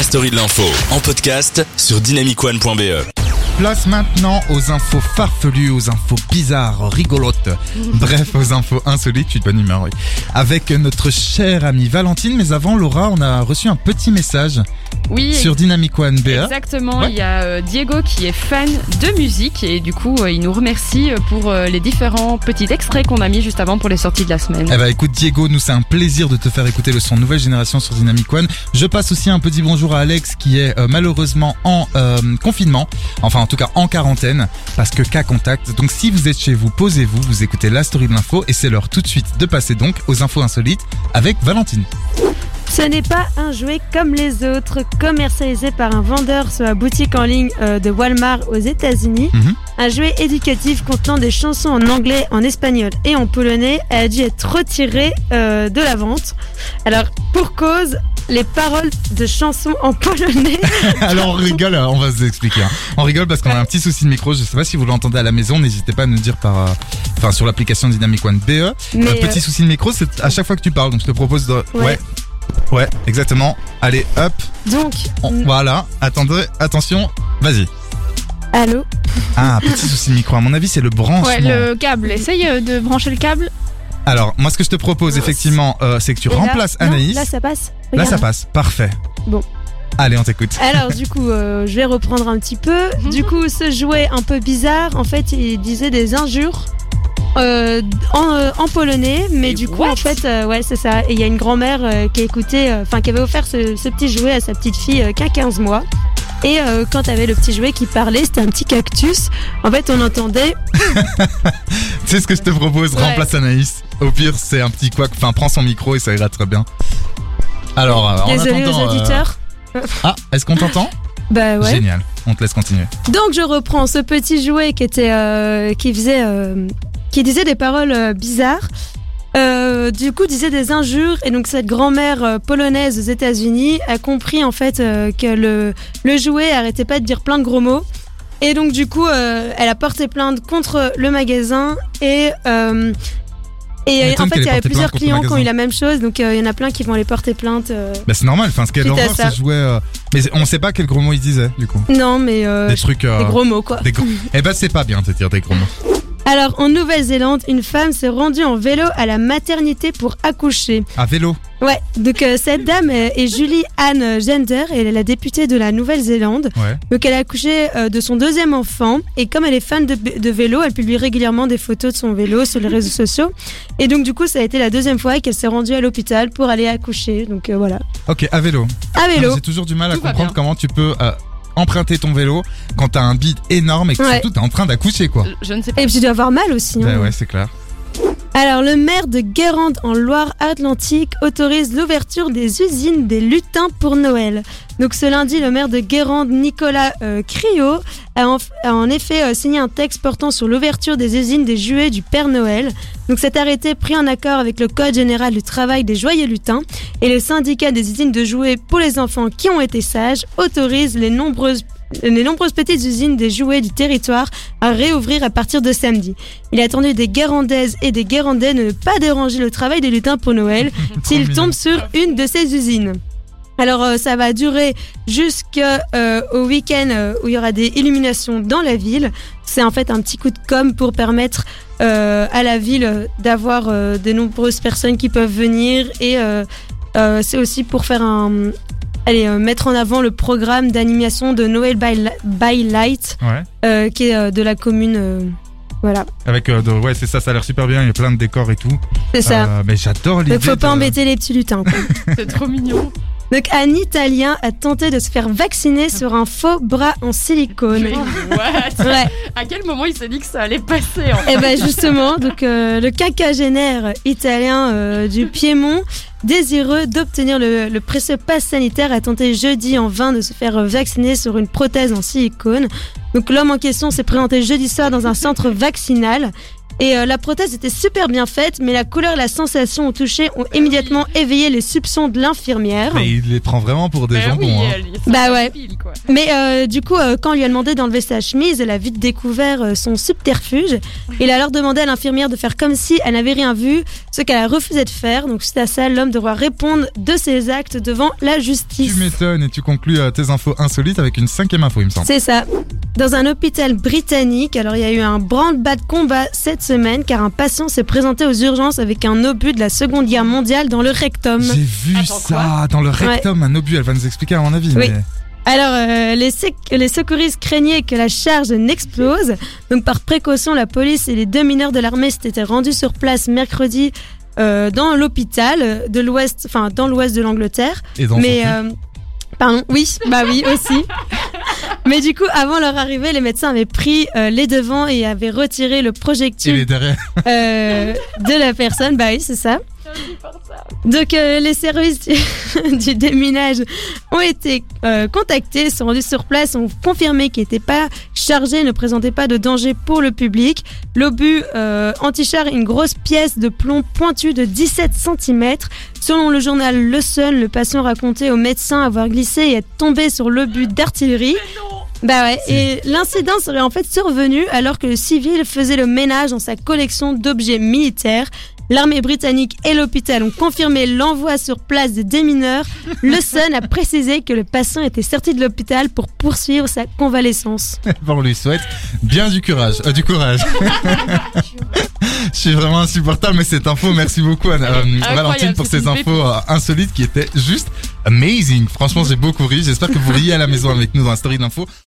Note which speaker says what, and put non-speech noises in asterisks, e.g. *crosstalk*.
Speaker 1: la story de l'info en podcast sur dynamicone.be.
Speaker 2: Place maintenant aux infos farfelues, aux infos bizarres, rigolotes. *laughs* Bref, aux infos insolites, tu de bonne humeur, oui. Avec notre chère amie Valentine, mais avant, Laura, on a reçu un petit message
Speaker 3: Oui,
Speaker 2: sur Dynamic One BA.
Speaker 3: exactement.
Speaker 2: Ouais.
Speaker 3: Il y a euh, Diego qui est fan de musique et du coup, euh, il nous remercie pour euh, les différents petits extraits qu'on a mis juste avant pour les sorties de la semaine.
Speaker 2: Eh bah écoute Diego, nous c'est un plaisir de te faire écouter le son Nouvelle Génération sur Dynamic One. Je passe aussi un petit bonjour à Alex qui est euh, malheureusement en euh, confinement, enfin en tout cas en quarantaine, parce que cas contact. Donc si vous êtes chez vous, posez-vous, vous écoutez la story de l'info et c'est l'heure tout de suite de passer donc aux infos insolites avec Valentine.
Speaker 4: Ce n'est pas un jouet comme les autres, commercialisé par un vendeur sur la boutique en ligne euh, de Walmart aux États-Unis.
Speaker 2: Mhm.
Speaker 4: Un jouet éducatif contenant des chansons en anglais, en espagnol et en polonais a dû être retiré euh, de la vente. Alors, pour cause, les paroles de chansons en polonais. *laughs*
Speaker 2: Alors on rigole, on va vous expliquer. hein. On rigole parce qu'on a un petit souci de micro. Je sais pas si vous l'entendez à la maison. N'hésitez pas à nous dire par, euh, enfin sur l'application Dynamic One BE.
Speaker 4: Mais,
Speaker 2: Un petit souci de micro, c'est à chaque fois que tu parles. Donc je te propose de,
Speaker 4: Ouais.
Speaker 2: ouais, ouais, exactement. Allez, hop,
Speaker 4: donc,
Speaker 2: on-
Speaker 4: Mm.
Speaker 2: voilà. Attendez, attention, vas-y.
Speaker 4: allô
Speaker 2: Ah, petit souci de micro. À mon avis, c'est le branchement.
Speaker 5: Ouais, le câble. Essaye euh, de brancher le câble.
Speaker 2: Alors, moi, ce que je te propose, effectivement, euh, c'est que tu
Speaker 4: Et là-
Speaker 2: remplaces
Speaker 4: non,
Speaker 2: Anaïs.
Speaker 4: Là, ça passe.
Speaker 2: Là,
Speaker 4: Regarde.
Speaker 2: ça passe. Parfait.
Speaker 4: Bon.
Speaker 2: Allez, on t'écoute.
Speaker 4: Alors du coup, euh, je vais reprendre un petit peu. Du coup, ce jouet un peu bizarre, en fait, il disait des injures. Euh, en, euh, en polonais, mais
Speaker 3: Et
Speaker 4: du coup,
Speaker 3: what
Speaker 4: en fait, euh, ouais, c'est ça. Et il y a une grand-mère euh, qui a écouté, euh, enfin, qui avait offert ce, ce petit jouet à sa petite fille euh, qui a 15 mois. Et euh, quand t'avais le petit jouet qui parlait, c'était un petit cactus. En fait, on entendait. *laughs*
Speaker 2: Tu sais ce que je te propose
Speaker 4: Ouais.
Speaker 2: Remplace Anaïs. Au pire, c'est un petit quoi. Enfin, prends son micro et ça ira très bien. Alors, euh, en
Speaker 4: Désolé aux
Speaker 2: attendant, euh,
Speaker 4: auditeurs. *laughs*
Speaker 2: Ah, est-ce qu'on t'entend?
Speaker 4: Bah ouais.
Speaker 2: Génial. On te laisse continuer.
Speaker 4: Donc je reprends ce petit jouet qui était euh, qui faisait euh, qui disait des paroles euh, bizarres. Euh, du coup, disait des injures et donc cette grand-mère euh, polonaise aux États-Unis a compris en fait que le le jouet arrêtait pas de dire plein de gros mots et donc du coup elle a porté plainte contre le magasin et et en fait il y
Speaker 2: ait
Speaker 4: avait plusieurs clients qui ont eu la même chose donc euh, il y en a plein qui vont aller porter plainte. euh.
Speaker 2: Bah, c'est normal. Enfin, ce qu'elle horreur, c'est jouer. euh, Mais on sait pas quel gros mot il disait, du coup.
Speaker 4: Non mais
Speaker 2: Des trucs.
Speaker 4: des gros mots quoi.
Speaker 2: des gros- *laughs* Eh ben, c'est pas bien de dire des gros mots.
Speaker 4: Alors, en Nouvelle-Zélande, une femme s'est rendue en vélo à la maternité pour accoucher.
Speaker 2: À vélo.
Speaker 4: Ouais, donc euh, cette dame euh, est Julie Anne Gender et elle est la députée de la Nouvelle-Zélande.
Speaker 2: Ouais.
Speaker 4: Donc elle a accouché euh, de son deuxième enfant et comme elle est fan de, de vélo, elle publie régulièrement des photos de son vélo sur les réseaux sociaux. Et donc du coup, ça a été la deuxième fois qu'elle s'est rendue à l'hôpital pour aller accoucher. Donc euh, voilà,
Speaker 2: Ok, à vélo.
Speaker 4: à vélo.
Speaker 2: J'ai toujours du mal à
Speaker 3: Tout
Speaker 2: comprendre comment tu peux euh, emprunter ton vélo quand t'as un bide énorme et que
Speaker 4: Ouais.
Speaker 2: surtout t'es en train d'accoucher, quoi.
Speaker 3: Je- Je ne sais pas.
Speaker 4: Et puis tu dois avoir mal aussi. hein.
Speaker 2: Bah ouais, c'est clair.
Speaker 4: Alors, le maire de Guérande en Loire-Atlantique autorise l'ouverture des usines des lutins pour Noël. Donc, ce lundi, le maire de Guérande, Nicolas euh, Criot, a en, effet euh, signé un texte portant sur l'ouverture des usines des jouets du Père Noël. Donc, cet arrêté pris en accord avec le Code général du travail des joyeux lutins et le syndicat des usines de jouets pour les enfants qui ont été sages autorise les nombreuses les nombreuses petites usines des jouets du territoire à réouvrir à partir de samedi. Il est attendu des Guérandaises et des Guérandais de ne pas déranger le travail des lutins pour Noël *laughs* s'ils tombent sur une de ces usines. Alors euh, ça va durer jusqu'au week-end euh, où il y aura des illuminations dans la ville. C'est en fait un petit coup de com pour permettre euh, à la ville euh, d'avoir euh, de nombreuses personnes qui peuvent venir et euh, euh, c'est aussi pour faire un... Allez, euh, mettre en avant le programme d'animation de Noël by, by Light
Speaker 2: Ouais.
Speaker 4: euh, qui est euh, de la commune. euh, voilà,
Speaker 2: Avec, euh, de- ouais, c'est ça, ça a l'air super bien. Il y a plein de décors et tout.
Speaker 4: c'est ça.
Speaker 2: Euh, mais j'adore l'idée.
Speaker 4: Donc faut pas
Speaker 2: de-
Speaker 4: embêter les petits lutins. quoi. *laughs*
Speaker 3: C'est trop mignon.
Speaker 4: Donc un Italien a tenté de se faire vacciner sur un faux bras en silicone.
Speaker 3: Mais what *laughs*
Speaker 4: Ouais.
Speaker 3: À quel moment il s'est dit que ça allait passer en fait
Speaker 4: Et ben justement, donc euh, le quinquagénaire italien euh, du Piémont, désireux d'obtenir le, le précieux pass sanitaire, a tenté jeudi en vain de se faire vacciner sur une prothèse en silicone. Donc l'homme en question s'est présenté jeudi soir dans un centre vaccinal. Et euh, la prothèse était super bien faite, mais la couleur et la sensation au toucher ont immédiatement éveillé les soupçons de l'infirmière.
Speaker 2: Mais il les prend vraiment pour des
Speaker 3: Ben
Speaker 2: jambons.
Speaker 3: oui,
Speaker 2: hein.
Speaker 3: elle-
Speaker 4: Bah ouais.
Speaker 3: quoi.
Speaker 4: Mais euh, du coup, euh, quand on lui a demandé d'enlever sa chemise, elle a vite découvert euh, son subterfuge. Il a alors demandé à l'infirmière de faire comme si elle n'avait rien vu, ce qu'elle a refusé de faire. Donc suite à ça, l'homme devra répondre de ses actes devant la justice.
Speaker 2: Tu m'étonnes et tu conclus euh, tes infos insolites avec une cinquième info, il me semble.
Speaker 4: C'est ça. Dans un hôpital britannique, alors il y a eu un branle-bas de combat cette semaine car un patient s'est présenté aux urgences avec un obus de la Seconde Guerre mondiale dans le rectum.
Speaker 2: J'ai vu
Speaker 3: Attends,
Speaker 2: ça dans le rectum, un obus. Elle va nous expliquer à mon avis.
Speaker 4: Oui.
Speaker 2: mais-
Speaker 4: Alors, euh, les, sec- les secouristes craignaient que la charge n'explose. Donc, par précaution, la police et les deux mineurs de l'armée s'étaient rendus sur place mercredi euh, dans l'hôpital de l'ouest, enfin dans l'ouest de l'Angleterre.
Speaker 2: Et dans
Speaker 4: Mais,
Speaker 2: son
Speaker 4: euh, pardon, oui, bah oui aussi. Mais du coup, avant leur arrivée, les médecins avaient pris euh, les devants et avaient retiré le projectile
Speaker 2: derrière.
Speaker 4: euh, de la personne. Bah oui, c'est ça. Donc euh, les services du, *laughs* du déminage ont été euh, contactés, sont rendus sur place, ont confirmé qu'il n'était pas chargé, ne présentait pas de danger pour le public. L'obus euh, anti-char est une grosse pièce de plomb pointue de 17 cm. Selon le journal Le Sun, le patient racontait au médecin avoir glissé et être tombé sur l'obus d'artillerie. Bah ouais, et l'incident serait en fait survenu alors que le civil faisait le ménage dans sa collection d'objets militaires. L'armée britannique et l'hôpital ont confirmé l'envoi sur place des démineurs. Le *laughs* Sun a précisé que le patient était sorti de l'hôpital pour poursuivre sa convalescence. *laughs*
Speaker 2: Bon, on lui souhaite bien du courage. euh, du courage. *laughs* Je suis vraiment insupportable, mais cette info, merci beaucoup Anna- euh, Valentine pour ces infos euh, insolites qui étaient juste amazing. Franchement, j'ai beaucoup ri. J'espère que vous riez à la maison avec nous dans la story d'info.